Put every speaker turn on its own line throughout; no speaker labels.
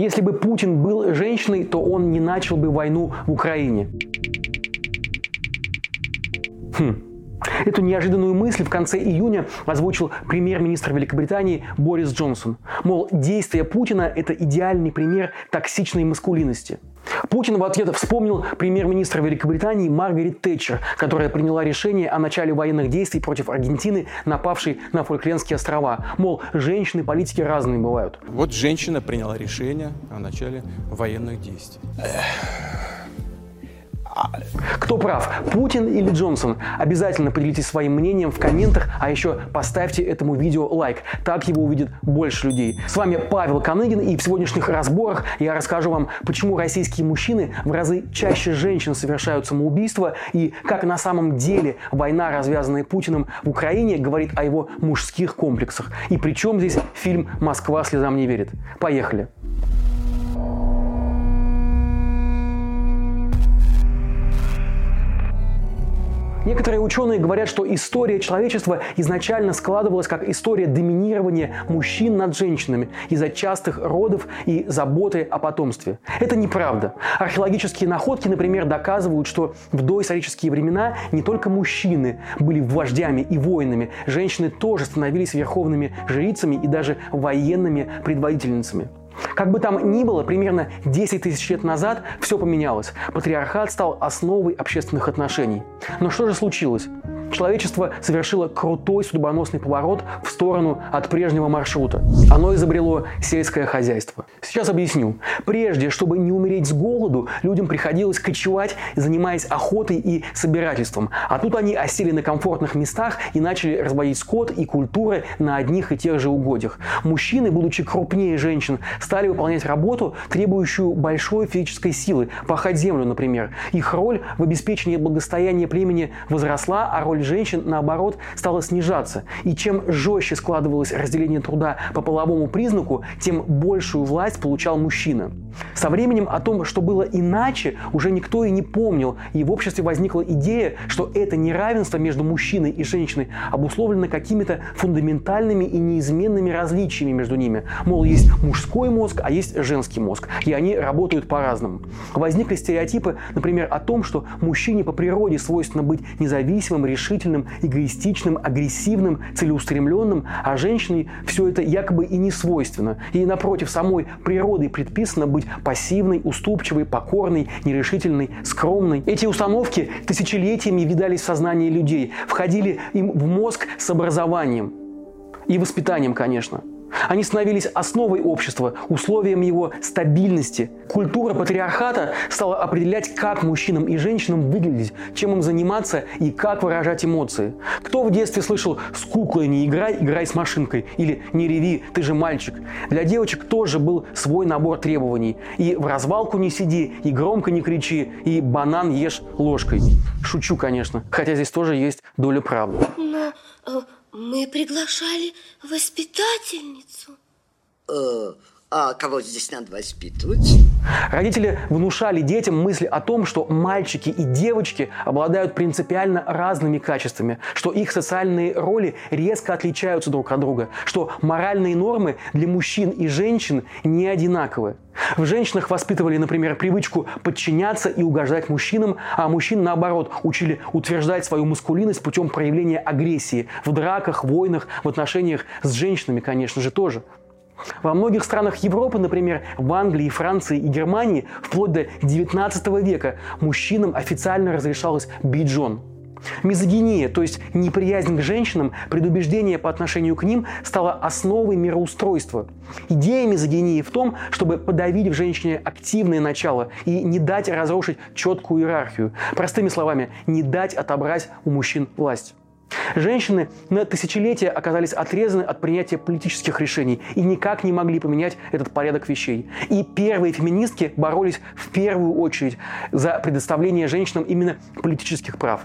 Если бы Путин был женщиной, то он не начал бы войну в Украине. Хм. Эту неожиданную мысль в конце июня озвучил премьер-министр Великобритании Борис Джонсон. Мол, действия Путина – это идеальный пример токсичной маскулинности. Путин в ответ вспомнил премьер-министра Великобритании Маргарет Тэтчер, которая приняла решение о начале военных действий против Аргентины, напавшей на Фольклендские острова. Мол, женщины-политики разные бывают.
Вот женщина приняла решение о начале военных действий.
Кто прав, Путин или Джонсон? Обязательно поделитесь своим мнением в комментах, а еще поставьте этому видео лайк. Так его увидит больше людей. С вами Павел Коныгин и в сегодняшних разборах я расскажу вам, почему российские мужчины в разы чаще женщин совершают самоубийство и как на самом деле война, развязанная Путиным в Украине, говорит о его мужских комплексах. И при чем здесь фильм «Москва слезам не верит». Поехали! Некоторые ученые говорят, что история человечества изначально складывалась как история доминирования мужчин над женщинами из-за частых родов и заботы о потомстве. Это неправда. Археологические находки, например, доказывают, что в доисторические времена не только мужчины были вождями и воинами, женщины тоже становились верховными жрицами и даже военными предводительницами. Как бы там ни было, примерно 10 тысяч лет назад все поменялось. Патриархат стал основой общественных отношений. Но что же случилось? Человечество совершило крутой судьбоносный поворот в сторону от прежнего маршрута. Оно изобрело сельское хозяйство. Сейчас объясню. Прежде, чтобы не умереть с голоду, людям приходилось кочевать, занимаясь охотой и собирательством. А тут они осели на комфортных местах и начали разводить скот и культуры на одних и тех же угодьях. Мужчины, будучи крупнее женщин, стали выполнять работу, требующую большой физической силы, пахать землю, например. Их роль в обеспечении благосостояния племени возросла, а роль роль женщин, наоборот, стала снижаться. И чем жестче складывалось разделение труда по половому признаку, тем большую власть получал мужчина. Со временем о том, что было иначе, уже никто и не помнил, и в обществе возникла идея, что это неравенство между мужчиной и женщиной обусловлено какими-то фундаментальными и неизменными различиями между ними. Мол, есть мужской мозг, а есть женский мозг, и они работают по-разному. Возникли стереотипы, например, о том, что мужчине по природе свойственно быть независимым, решительным, эгоистичным, агрессивным, целеустремленным, а женщине все это якобы и не свойственно. И напротив, самой природой предписано быть пассивной, уступчивой, покорной, нерешительной, скромной. Эти установки тысячелетиями видались в сознании людей, входили им в мозг с образованием и воспитанием, конечно. Они становились основой общества, условием его стабильности. Культура патриархата стала определять, как мужчинам и женщинам выглядеть, чем им заниматься и как выражать эмоции. Кто в детстве слышал «с куклой не играй, играй с машинкой» или «не реви, ты же мальчик». Для девочек тоже был свой набор требований. И в развалку не сиди, и громко не кричи, и банан ешь ложкой. Шучу, конечно, хотя здесь тоже есть доля правды.
Но э, мы приглашали воспитательницу.
Э, а кого здесь надо воспитывать?
Родители внушали детям мысли о том, что мальчики и девочки обладают принципиально разными качествами, что их социальные роли резко отличаются друг от друга, что моральные нормы для мужчин и женщин не одинаковы. В женщинах воспитывали, например, привычку подчиняться и угождать мужчинам, а мужчин, наоборот, учили утверждать свою маскулинность путем проявления агрессии в драках, войнах, в отношениях с женщинами, конечно же, тоже. Во многих странах Европы, например, в Англии, Франции и Германии, вплоть до 19 века мужчинам официально разрешалось бить жен. Мизогиния, то есть неприязнь к женщинам, предубеждение по отношению к ним стала основой мироустройства. Идея мизогинии в том, чтобы подавить в женщине активное начало и не дать разрушить четкую иерархию. Простыми словами, не дать отобрать у мужчин власть. Женщины на тысячелетия оказались отрезаны от принятия политических решений и никак не могли поменять этот порядок вещей. И первые феминистки боролись в первую очередь за предоставление женщинам именно политических прав.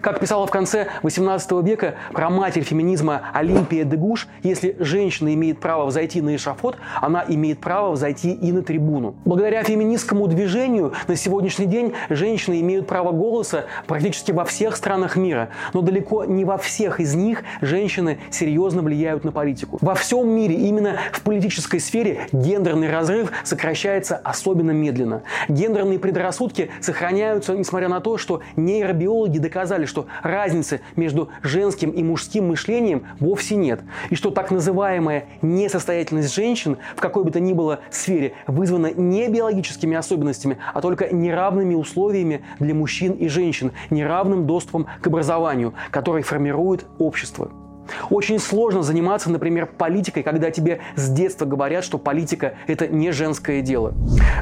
Как писала в конце 18 века про матерь феминизма Олимпия Дегуш, если женщина имеет право взойти на эшафот, она имеет право взойти и на трибуну. Благодаря феминистскому движению на сегодняшний день женщины имеют право голоса практически во всех странах мира, но далеко не во всех из них женщины серьезно влияют на политику. Во всем мире именно в политической сфере гендерный разрыв сокращается особенно медленно. Гендерные предрассудки сохраняются, несмотря на то, что нейробиологи доказали, что разницы между женским и мужским мышлением вовсе нет, и что так называемая несостоятельность женщин в какой бы то ни было сфере вызвана не биологическими особенностями, а только неравными условиями для мужчин и женщин, неравным доступом к образованию, который формирует общество. Очень сложно заниматься, например, политикой, когда тебе с детства говорят, что политика – это не женское дело.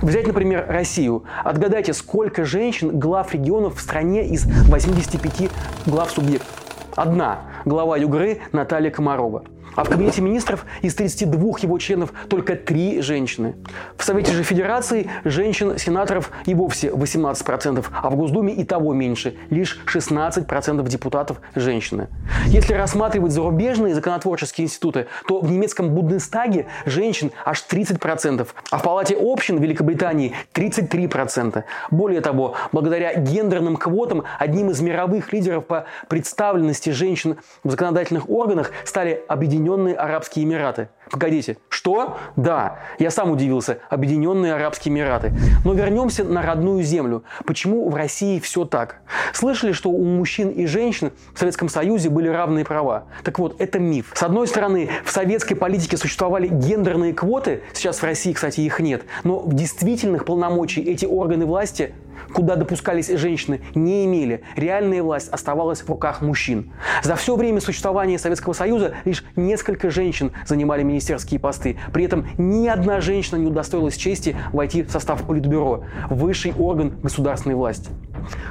Взять, например, Россию. Отгадайте, сколько женщин глав регионов в стране из 85 глав субъектов? Одна – глава Югры Наталья Комарова. А в Кабинете министров из 32 его членов только три женщины. В Совете же Федерации женщин-сенаторов и вовсе 18%, а в Госдуме и того меньше, лишь 16% депутатов женщины. Если рассматривать зарубежные законотворческие институты, то в немецком Бундестаге женщин аж 30%, а в Палате общин Великобритании 33%. Более того, благодаря гендерным квотам одним из мировых лидеров по представленности женщин в законодательных органах стали объединенные Объединенные Арабские Эмираты. Погодите, что? Да, я сам удивился. Объединенные Арабские Эмираты. Но вернемся на родную землю. Почему в России все так? Слышали, что у мужчин и женщин в Советском Союзе были равные права? Так вот, это миф. С одной стороны, в советской политике существовали гендерные квоты, сейчас в России, кстати, их нет, но в действительных полномочий эти органы власти куда допускались женщины, не имели. Реальная власть оставалась в руках мужчин. За все время существования Советского Союза лишь несколько женщин занимали министерские посты. При этом ни одна женщина не удостоилась чести войти в состав Политбюро, высший орган государственной власти.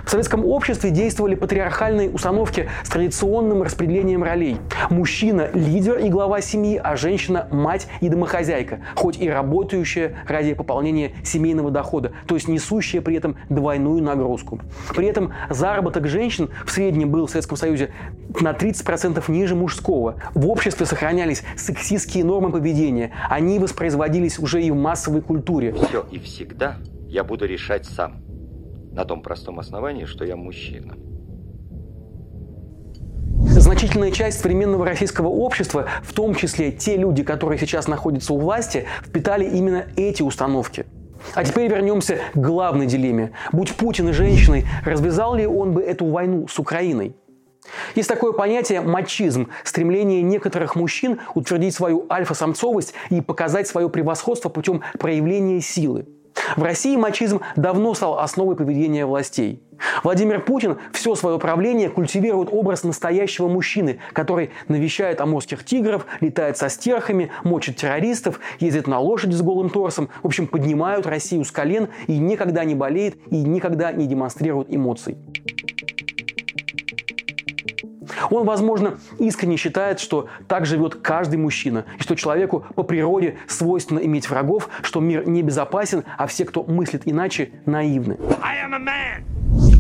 В советском обществе действовали патриархальные установки с традиционным распределением ролей. Мужчина – лидер и глава семьи, а женщина – мать и домохозяйка, хоть и работающая ради пополнения семейного дохода, то есть несущая при этом двойную нагрузку. При этом заработок женщин в среднем был в Советском Союзе на 30% ниже мужского. В обществе сохранялись сексистские нормы поведения. Они воспроизводились уже и в массовой культуре.
Все и всегда я буду решать сам на том простом основании, что я мужчина.
Значительная часть современного российского общества, в том числе те люди, которые сейчас находятся у власти, впитали именно эти установки. А теперь вернемся к главной дилемме. Будь Путин и женщиной, развязал ли он бы эту войну с Украиной? Есть такое понятие мачизм – стремление некоторых мужчин утвердить свою альфа-самцовость и показать свое превосходство путем проявления силы. В России мачизм давно стал основой поведения властей. Владимир Путин все свое правление культивирует образ настоящего мужчины, который навещает амурских тигров, летает со стерхами, мочит террористов, ездит на лошади с голым торсом, в общем, поднимают Россию с колен и никогда не болеет и никогда не демонстрирует эмоций. Он, возможно, искренне считает, что так живет каждый мужчина, и что человеку по природе свойственно иметь врагов, что мир небезопасен, а все, кто мыслит иначе, наивны.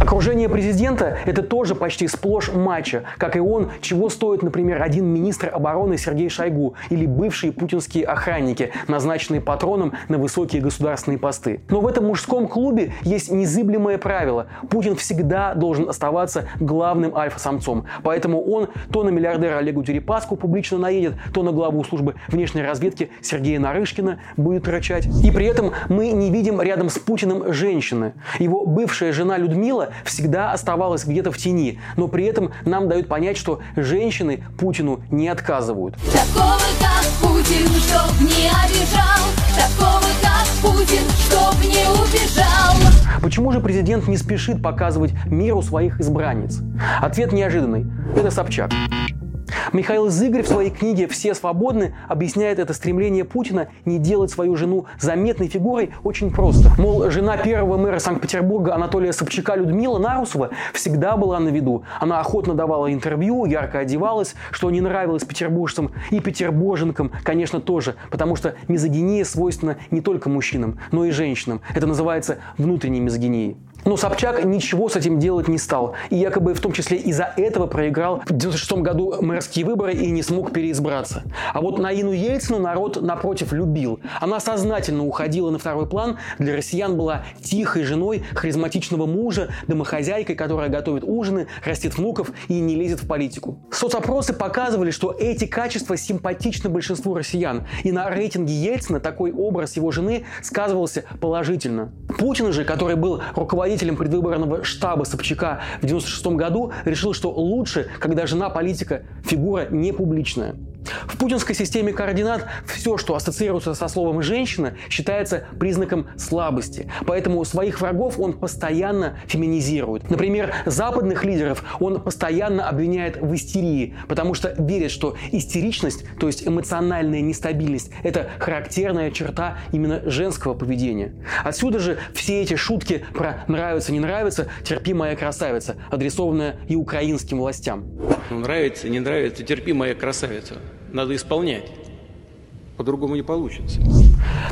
Окружение президента – это тоже почти сплошь матча, как и он, чего стоит, например, один министр обороны Сергей Шойгу или бывшие путинские охранники, назначенные патроном на высокие государственные посты. Но в этом мужском клубе есть незыблемое правило – Путин всегда должен оставаться главным альфа-самцом. Поэтому он то на миллиардера Олегу Дерипаску публично наедет, то на главу службы внешней разведки Сергея Нарышкина будет рычать. И при этом мы не видим рядом с Путиным женщины. Его бывшая жена Людмила всегда оставалась где-то в тени, но при этом нам дают понять, что женщины Путину не отказывают. Такого, как Путин, чтоб не обижал, такого, как Путин, чтоб не убежал. Почему же президент не спешит показывать миру своих избранниц? Ответ неожиданный. Это Собчак. Михаил Зыгорь в своей книге «Все свободны» объясняет это стремление Путина не делать свою жену заметной фигурой очень просто. Мол, жена первого мэра Санкт-Петербурга Анатолия Собчака Людмила Нарусова всегда была на виду. Она охотно давала интервью, ярко одевалась, что не нравилось петербуржцам и петербурженкам, конечно, тоже, потому что мизогиния свойственна не только мужчинам, но и женщинам. Это называется внутренней мизогинией. Но Собчак ничего с этим делать не стал. И якобы в том числе из-за этого проиграл в 96 году мэрские выборы и не смог переизбраться. А вот Наину Ельцину народ, напротив, любил. Она сознательно уходила на второй план. Для россиян была тихой женой харизматичного мужа, домохозяйкой, которая готовит ужины, растит внуков и не лезет в политику. Соцопросы показывали, что эти качества симпатичны большинству россиян. И на рейтинге Ельцина такой образ его жены сказывался положительно. Путин же, который был руководителем руководителем предвыборного штаба Собчака в 1996 году, решил, что лучше, когда жена политика фигура не публичная. В путинской системе координат все, что ассоциируется со словом «женщина», считается признаком слабости. Поэтому своих врагов он постоянно феминизирует. Например, западных лидеров он постоянно обвиняет в истерии, потому что верит, что истеричность, то есть эмоциональная нестабильность, это характерная черта именно женского поведения. Отсюда же все эти шутки про «нравится, не нравится», «терпи, моя красавица», адресованная и украинским властям.
Ну, нравится, не нравится, терпи, моя красавица надо исполнять. По-другому не получится.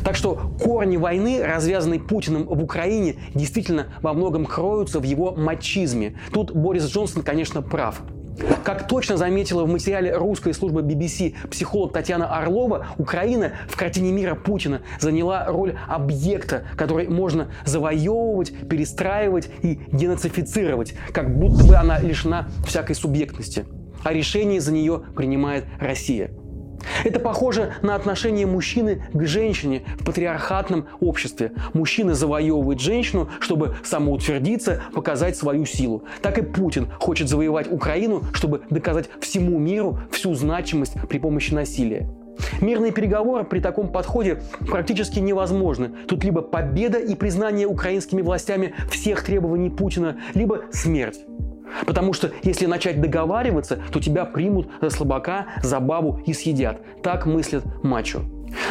Так что корни войны, развязанной Путиным в Украине, действительно во многом кроются в его мачизме. Тут Борис Джонсон, конечно, прав. Как точно заметила в материале русской службы BBC психолог Татьяна Орлова, Украина в картине мира Путина заняла роль объекта, который можно завоевывать, перестраивать и денацифицировать, как будто бы она лишена всякой субъектности а решение за нее принимает Россия. Это похоже на отношение мужчины к женщине в патриархатном обществе. Мужчина завоевывает женщину, чтобы самоутвердиться, показать свою силу. Так и Путин хочет завоевать Украину, чтобы доказать всему миру всю значимость при помощи насилия. Мирные переговоры при таком подходе практически невозможны. Тут либо победа и признание украинскими властями всех требований Путина, либо смерть. Потому что если начать договариваться, то тебя примут за слабака, за бабу и съедят. Так мыслят мачо.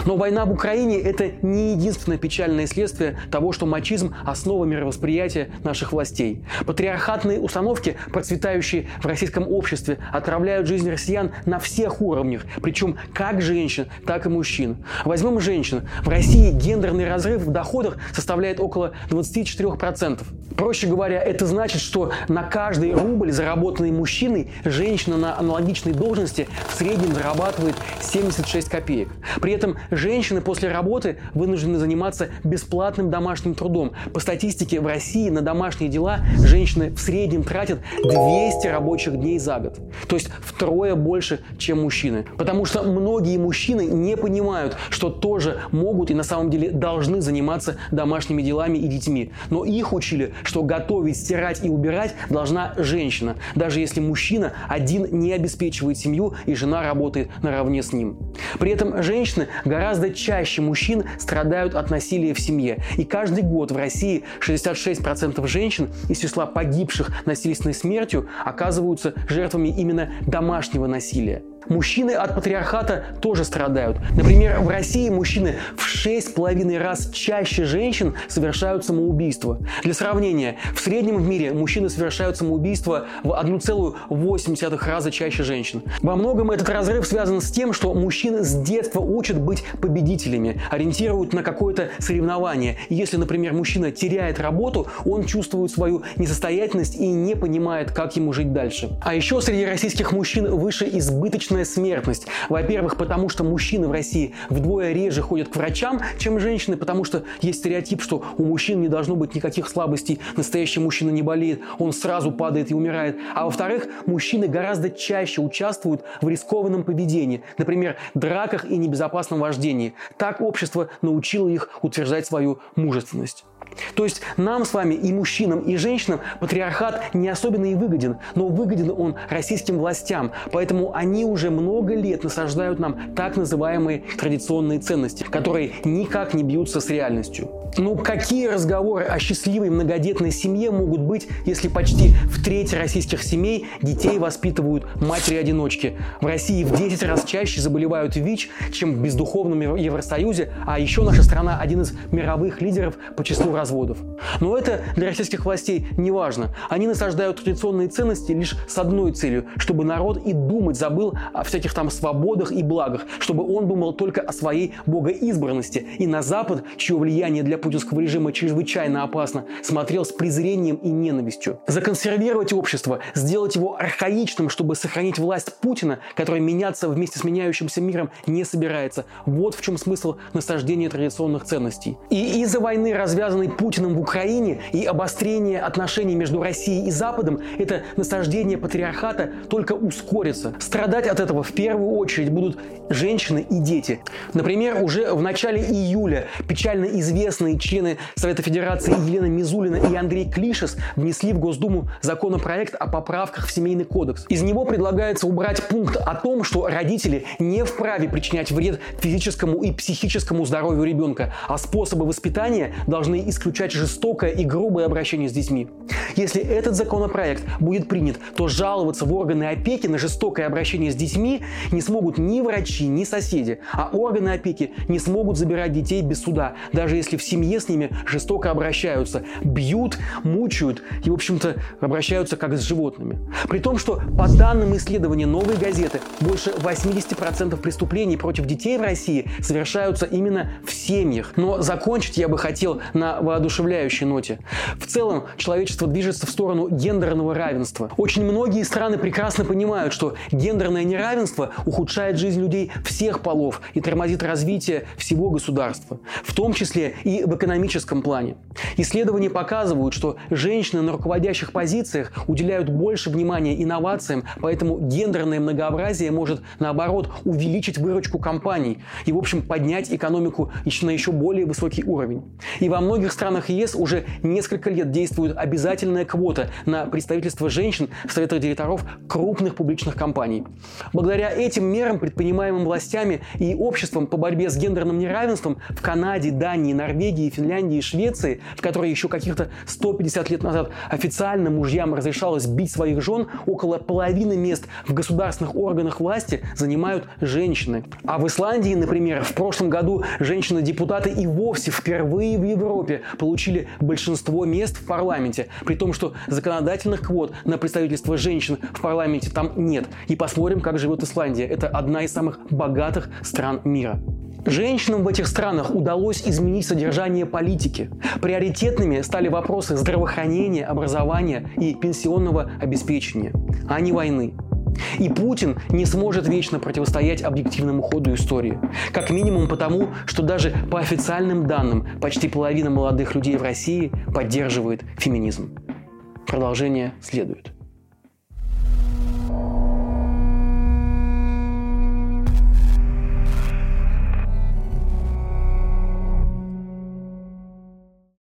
Но война в Украине – это не единственное печальное следствие того, что мачизм – основа мировосприятия наших властей. Патриархатные установки, процветающие в российском обществе, отравляют жизнь россиян на всех уровнях, причем как женщин, так и мужчин. Возьмем женщин. В России гендерный разрыв в доходах составляет около 24%. Проще говоря, это значит, что на каждый рубль, заработанный мужчиной, женщина на аналогичной должности в среднем зарабатывает 76 копеек. При этом этом женщины после работы вынуждены заниматься бесплатным домашним трудом. По статистике в России на домашние дела женщины в среднем тратят 200 рабочих дней за год. То есть втрое больше, чем мужчины. Потому что многие мужчины не понимают, что тоже могут и на самом деле должны заниматься домашними делами и детьми. Но их учили, что готовить, стирать и убирать должна женщина, даже если мужчина один не обеспечивает семью и жена работает наравне с ним. При этом женщины гораздо чаще мужчин страдают от насилия в семье. И каждый год в России 66% женщин из числа погибших насильственной смертью оказываются жертвами именно домашнего насилия. Мужчины от патриархата тоже страдают. Например, в России мужчины в 6,5 раз чаще женщин совершают самоубийство. Для сравнения, в среднем в мире мужчины совершают самоубийство в 1,8 раза чаще женщин. Во многом этот разрыв связан с тем, что мужчины с детства учат быть победителями, ориентируют на какое-то соревнование. Если, например, мужчина теряет работу, он чувствует свою несостоятельность и не понимает, как ему жить дальше. А еще среди российских мужчин выше избыточно повышенная смертность. Во-первых, потому что мужчины в России вдвое реже ходят к врачам, чем женщины, потому что есть стереотип, что у мужчин не должно быть никаких слабостей, настоящий мужчина не болеет, он сразу падает и умирает. А во-вторых, мужчины гораздо чаще участвуют в рискованном поведении, например, драках и небезопасном вождении. Так общество научило их утверждать свою мужественность. То есть нам с вами и мужчинам, и женщинам патриархат не особенно и выгоден, но выгоден он российским властям, поэтому они уже много лет насаждают нам так называемые традиционные ценности, которые никак не бьются с реальностью. Ну, какие разговоры о счастливой многодетной семье могут быть, если почти в треть российских семей детей воспитывают матери-одиночки? В России в 10 раз чаще заболевают ВИЧ, чем в бездуховном Евросоюзе, а еще наша страна один из мировых лидеров по числу разводов. Но это для российских властей не важно. Они насаждают традиционные ценности лишь с одной целью, чтобы народ и думать забыл о всяких там свободах и благах, чтобы он думал только о своей богоизбранности. И на Запад, чье влияние для путинского режима чрезвычайно опасно, смотрел с презрением и ненавистью. Законсервировать общество, сделать его архаичным, чтобы сохранить власть Путина, который меняться вместе с меняющимся миром не собирается. Вот в чем смысл насаждения традиционных ценностей. И из-за войны, развязанной Путиным в Украине, и обострения отношений между Россией и Западом, это насаждение патриархата только ускорится. Страдать от этого в первую очередь будут женщины и дети. Например, уже в начале июля печально известные члены Совета Федерации Елена Мизулина и Андрей Клишес внесли в Госдуму законопроект о поправках в Семейный кодекс. Из него предлагается убрать пункт о том, что родители не вправе причинять вред физическому и психическому здоровью ребенка, а способы воспитания должны исключать жестокое и грубое обращение с детьми. Если этот законопроект будет принят, то жаловаться в органы опеки на жестокое обращение с детьми не смогут ни врачи, ни соседи, а органы опеки не смогут забирать детей без суда, даже если в семье с ними жестоко обращаются, бьют, мучают и, в общем-то, обращаются как с животными. При том, что по данным исследования «Новой газеты» больше 80% преступлений против детей в России совершаются именно в семьях. Но закончить я бы хотел на воодушевляющей ноте. В целом, человечество движется в сторону гендерного равенства. Очень многие страны прекрасно понимают, что гендерное неравенство ухудшает жизнь людей всех полов и тормозит развитие всего государства, в том числе и в экономическом плане. Исследования показывают, что женщины на руководящих позициях уделяют больше внимания инновациям, поэтому гендерное многообразие может, наоборот, увеличить выручку компаний и, в общем, поднять экономику на еще более высокий уровень. И во многих странах ЕС уже несколько лет действует обязательная квота на представительство женщин в советах директоров крупных публичных компаний. Благодаря этим мерам, предпринимаемым властями и обществом по борьбе с гендерным неравенством в Канаде, Дании, Норвегии, Финляндии и Швеции, в которые еще каких-то 150 лет назад официально мужьям разрешалось бить своих жен, около половины мест в государственных органах власти занимают женщины. А в Исландии, например, в прошлом году женщины-депутаты и вовсе впервые в Европе получили большинство мест в парламенте, при том, что законодательных квот на представительство женщин в парламенте там нет. И посмотрим, как живет Исландия. Это одна из самых богатых стран мира. Женщинам в этих странах удалось изменить содержание политики. Приоритетными стали вопросы здравоохранения, образования и пенсионного обеспечения, а не войны. И Путин не сможет вечно противостоять объективному ходу истории. Как минимум потому, что даже по официальным данным почти половина молодых людей в России поддерживает феминизм. Продолжение следует.